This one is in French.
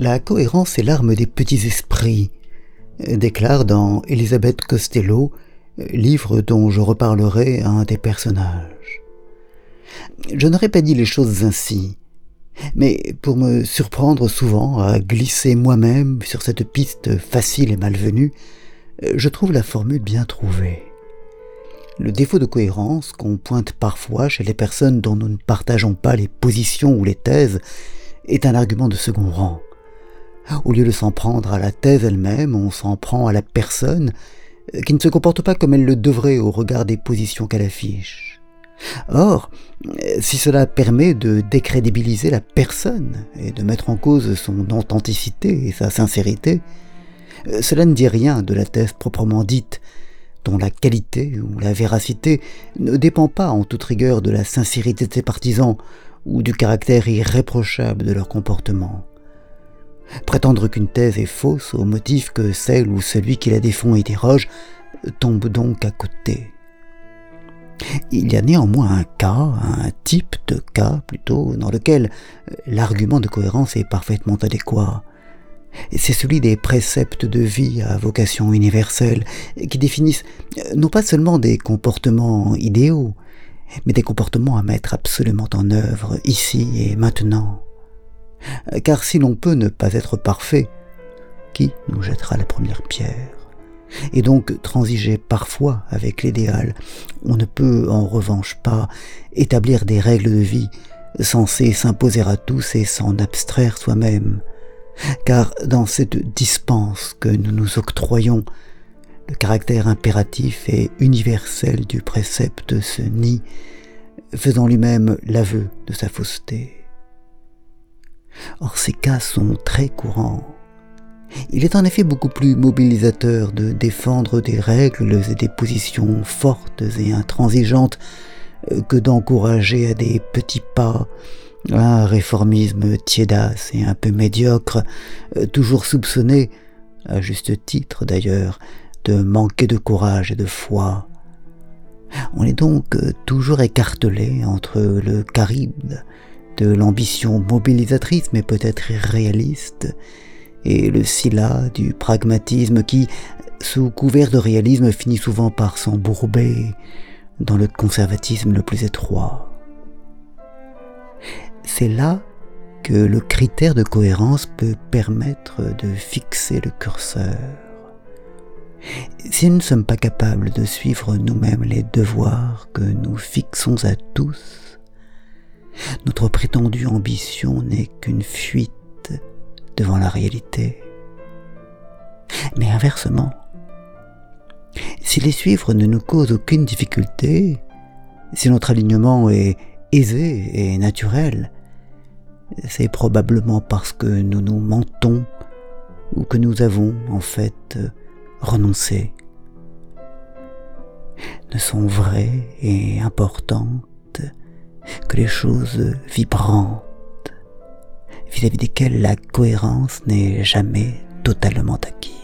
La cohérence est l'arme des petits esprits, déclare dans Elisabeth Costello, livre dont je reparlerai à un des personnages. Je n'aurais pas dit les choses ainsi, mais pour me surprendre souvent à glisser moi-même sur cette piste facile et malvenue, je trouve la formule bien trouvée. Le défaut de cohérence qu'on pointe parfois chez les personnes dont nous ne partageons pas les positions ou les thèses est un argument de second rang. Au lieu de s'en prendre à la thèse elle-même, on s'en prend à la personne euh, qui ne se comporte pas comme elle le devrait au regard des positions qu'elle affiche. Or, euh, si cela permet de décrédibiliser la personne et de mettre en cause son authenticité et sa sincérité, euh, cela ne dit rien de la thèse proprement dite, dont la qualité ou la véracité ne dépend pas en toute rigueur de la sincérité de ses partisans ou du caractère irréprochable de leur comportement. Prétendre qu'une thèse est fausse au motif que celle ou celui qui la défend et déroge tombe donc à côté. Il y a néanmoins un cas, un type de cas plutôt, dans lequel l'argument de cohérence est parfaitement adéquat. C'est celui des préceptes de vie à vocation universelle, qui définissent non pas seulement des comportements idéaux, mais des comportements à mettre absolument en œuvre ici et maintenant. Car si l'on peut ne pas être parfait, qui nous jettera la première pierre? Et donc transiger parfois avec l'idéal, on ne peut en revanche pas établir des règles de vie censées s'imposer à tous et s'en abstraire soi-même. Car dans cette dispense que nous nous octroyons, le caractère impératif et universel du précepte se nie, faisant lui-même l'aveu de sa fausseté. Or ces cas sont très courants. Il est en effet beaucoup plus mobilisateur de défendre des règles et des positions fortes et intransigeantes que d'encourager à des petits pas un réformisme tiédasse et un peu médiocre, toujours soupçonné, à juste titre d'ailleurs, de manquer de courage et de foi. On est donc toujours écartelé entre le caride l'ambition mobilisatrice mais peut-être irréaliste, et le scylla du pragmatisme qui, sous couvert de réalisme, finit souvent par s'embourber dans le conservatisme le plus étroit. C'est là que le critère de cohérence peut permettre de fixer le curseur. Si nous ne sommes pas capables de suivre nous-mêmes les devoirs que nous fixons à tous, notre prétendue ambition n'est qu'une fuite devant la réalité. Mais inversement, si les suivre ne nous cause aucune difficulté, si notre alignement est aisé et naturel, c'est probablement parce que nous nous mentons ou que nous avons en fait renoncé. Ne sont vraies et importantes que les choses vibrantes, vis-à-vis desquelles la cohérence n'est jamais totalement acquise.